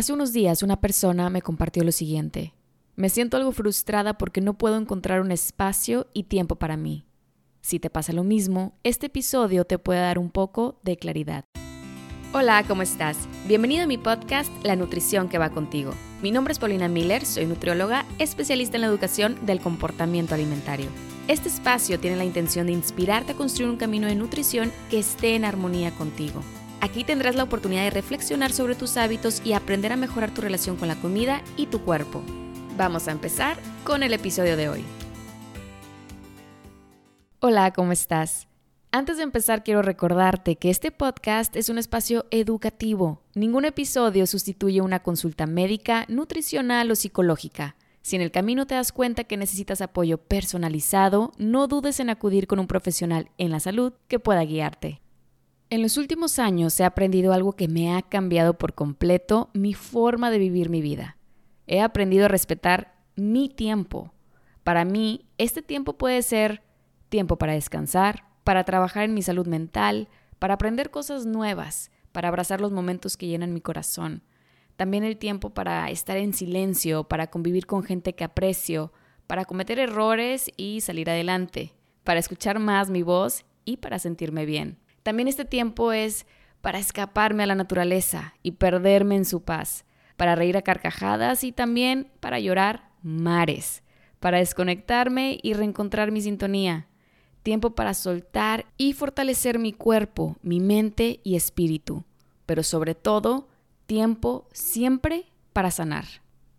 Hace unos días una persona me compartió lo siguiente. Me siento algo frustrada porque no puedo encontrar un espacio y tiempo para mí. Si te pasa lo mismo, este episodio te puede dar un poco de claridad. Hola, ¿cómo estás? Bienvenido a mi podcast La Nutrición que va contigo. Mi nombre es Paulina Miller, soy nutrióloga, especialista en la educación del comportamiento alimentario. Este espacio tiene la intención de inspirarte a construir un camino de nutrición que esté en armonía contigo. Aquí tendrás la oportunidad de reflexionar sobre tus hábitos y aprender a mejorar tu relación con la comida y tu cuerpo. Vamos a empezar con el episodio de hoy. Hola, ¿cómo estás? Antes de empezar quiero recordarte que este podcast es un espacio educativo. Ningún episodio sustituye una consulta médica, nutricional o psicológica. Si en el camino te das cuenta que necesitas apoyo personalizado, no dudes en acudir con un profesional en la salud que pueda guiarte. En los últimos años he aprendido algo que me ha cambiado por completo mi forma de vivir mi vida. He aprendido a respetar mi tiempo. Para mí, este tiempo puede ser tiempo para descansar, para trabajar en mi salud mental, para aprender cosas nuevas, para abrazar los momentos que llenan mi corazón. También el tiempo para estar en silencio, para convivir con gente que aprecio, para cometer errores y salir adelante, para escuchar más mi voz y para sentirme bien. También este tiempo es para escaparme a la naturaleza y perderme en su paz, para reír a carcajadas y también para llorar mares, para desconectarme y reencontrar mi sintonía. Tiempo para soltar y fortalecer mi cuerpo, mi mente y espíritu, pero sobre todo, tiempo siempre para sanar.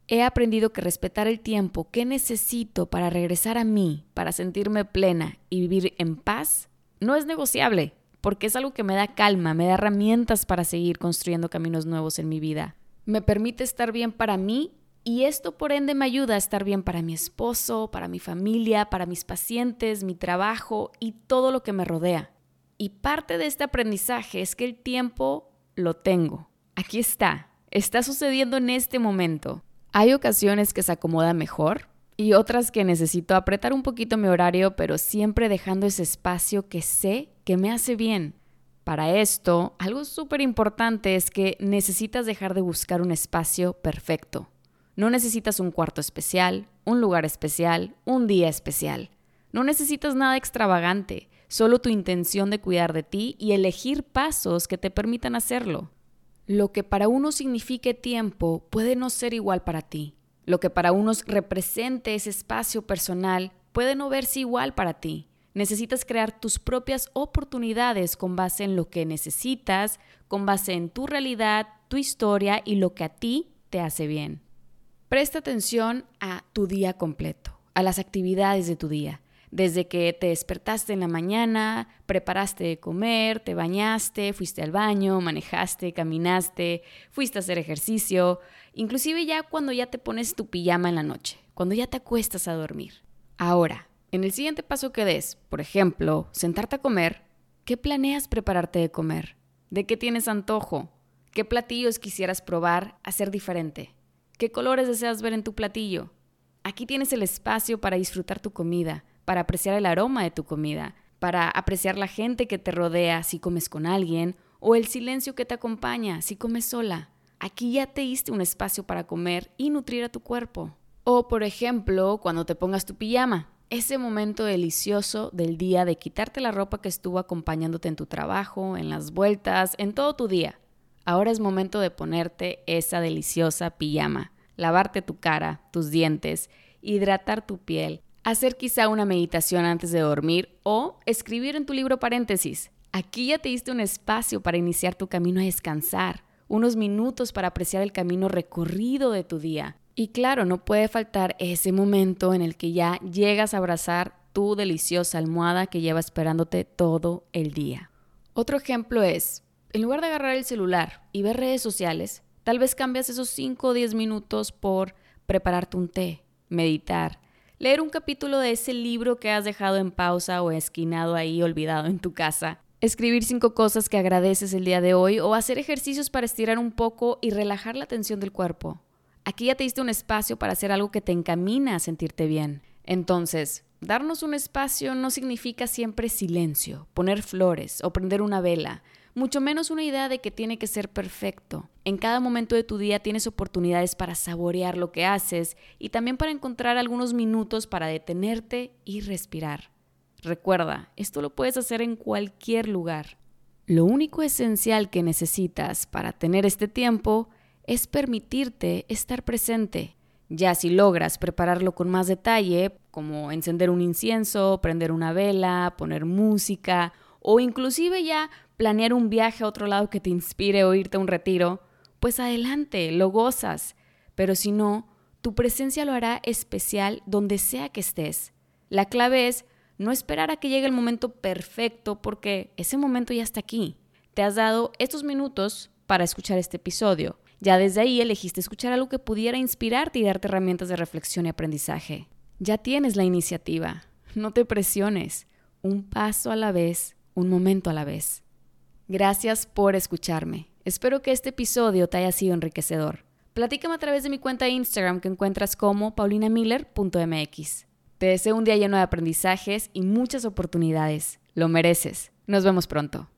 He aprendido que respetar el tiempo que necesito para regresar a mí, para sentirme plena y vivir en paz, no es negociable porque es algo que me da calma, me da herramientas para seguir construyendo caminos nuevos en mi vida. Me permite estar bien para mí y esto por ende me ayuda a estar bien para mi esposo, para mi familia, para mis pacientes, mi trabajo y todo lo que me rodea. Y parte de este aprendizaje es que el tiempo lo tengo. Aquí está. Está sucediendo en este momento. Hay ocasiones que se acomoda mejor y otras que necesito apretar un poquito mi horario, pero siempre dejando ese espacio que sé que me hace bien. Para esto, algo súper importante es que necesitas dejar de buscar un espacio perfecto. No necesitas un cuarto especial, un lugar especial, un día especial. No necesitas nada extravagante, solo tu intención de cuidar de ti y elegir pasos que te permitan hacerlo. Lo que para uno signifique tiempo puede no ser igual para ti. Lo que para unos represente ese espacio personal puede no verse igual para ti. Necesitas crear tus propias oportunidades con base en lo que necesitas, con base en tu realidad, tu historia y lo que a ti te hace bien. Presta atención a tu día completo, a las actividades de tu día. Desde que te despertaste en la mañana, preparaste de comer, te bañaste, fuiste al baño, manejaste, caminaste, fuiste a hacer ejercicio, inclusive ya cuando ya te pones tu pijama en la noche, cuando ya te acuestas a dormir. Ahora, en el siguiente paso que des, por ejemplo, sentarte a comer, ¿qué planeas prepararte de comer? ¿De qué tienes antojo? ¿Qué platillos quisieras probar a ser diferente? ¿Qué colores deseas ver en tu platillo? Aquí tienes el espacio para disfrutar tu comida, para apreciar el aroma de tu comida, para apreciar la gente que te rodea si comes con alguien o el silencio que te acompaña si comes sola. Aquí ya te diste un espacio para comer y nutrir a tu cuerpo. O, por ejemplo, cuando te pongas tu pijama, ese momento delicioso del día de quitarte la ropa que estuvo acompañándote en tu trabajo, en las vueltas, en todo tu día. Ahora es momento de ponerte esa deliciosa pijama, lavarte tu cara, tus dientes, hidratar tu piel, hacer quizá una meditación antes de dormir o escribir en tu libro paréntesis. Aquí ya te diste un espacio para iniciar tu camino a descansar, unos minutos para apreciar el camino recorrido de tu día, y claro, no puede faltar ese momento en el que ya llegas a abrazar tu deliciosa almohada que lleva esperándote todo el día. Otro ejemplo es, en lugar de agarrar el celular y ver redes sociales, tal vez cambias esos 5 o 10 minutos por prepararte un té, meditar, leer un capítulo de ese libro que has dejado en pausa o esquinado ahí olvidado en tu casa, escribir cinco cosas que agradeces el día de hoy o hacer ejercicios para estirar un poco y relajar la tensión del cuerpo. Aquí ya te diste un espacio para hacer algo que te encamina a sentirte bien. Entonces, darnos un espacio no significa siempre silencio, poner flores o prender una vela. mucho menos una idea de que tiene que ser perfecto. En cada momento de tu día tienes oportunidades para saborear lo que haces y también para encontrar algunos minutos para detenerte y respirar. Recuerda, esto lo puedes hacer en cualquier lugar. Lo único esencial que necesitas para tener este tiempo es permitirte estar presente. Ya si logras prepararlo con más detalle, como encender un incienso, prender una vela, poner música o inclusive ya planear un viaje a otro lado que te inspire o irte a un retiro, pues adelante, lo gozas. Pero si no, tu presencia lo hará especial donde sea que estés. La clave es no esperar a que llegue el momento perfecto porque ese momento ya está aquí. Te has dado estos minutos para escuchar este episodio. Ya desde ahí elegiste escuchar algo que pudiera inspirarte y darte herramientas de reflexión y aprendizaje. Ya tienes la iniciativa. No te presiones. Un paso a la vez, un momento a la vez. Gracias por escucharme. Espero que este episodio te haya sido enriquecedor. Platícame a través de mi cuenta de Instagram que encuentras como paulinamiller.mx. Te deseo un día lleno de aprendizajes y muchas oportunidades. Lo mereces. Nos vemos pronto.